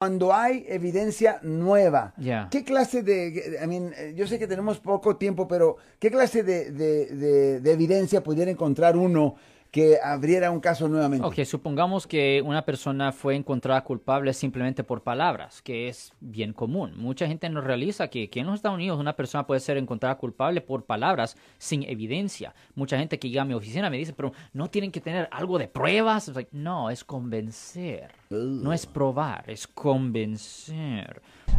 cuando hay evidencia nueva. ¿qué clase de, I mean, yo sé que tenemos poco tiempo, pero ¿qué clase de, de- de- de evidencia pudiera encontrar uno que abriera un caso nuevamente? Ok, supongamos que una persona fue encontrada culpable simplemente por palabras, que es bien común. Mucha gente no realiza que, que en los Estados Unidos una persona puede ser encontrada culpable por palabras sin evidencia. Mucha gente que llega a mi oficina me dice, pero no tienen que tener algo de pruebas. Like, no, es convencer. No es probar, es convencer.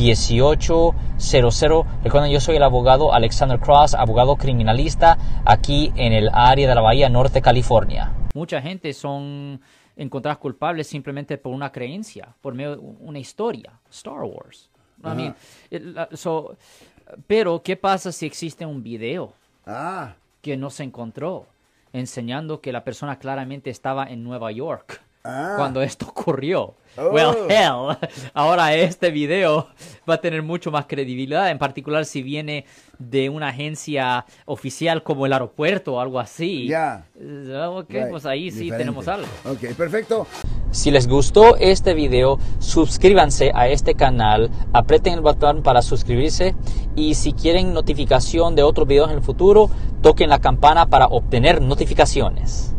1-800-530-1800. Recuerden, yo soy el abogado Alexander Cross, abogado criminalista aquí en el área de la Bahía Norte, California. Mucha gente son encontradas culpables simplemente por una creencia, por medio de una historia, Star Wars. I mean, it- la- so, pero, ¿qué pasa si existe un video Ah, que no se encontró enseñando que la persona claramente estaba en Nueva York Ah. cuando esto ocurrió? Oh. Well, hell, ahora este video va a tener mucho más credibilidad, en particular si viene de una agencia oficial como el aeropuerto o algo así. Ya. Eh, Ok, right, pues ahí sí diferente. tenemos algo. Ok, perfecto. Si les gustó este video, suscríbanse a este canal, aprieten el botón para suscribirse y si quieren notificación de otros videos en el futuro, toquen la campana para obtener notificaciones.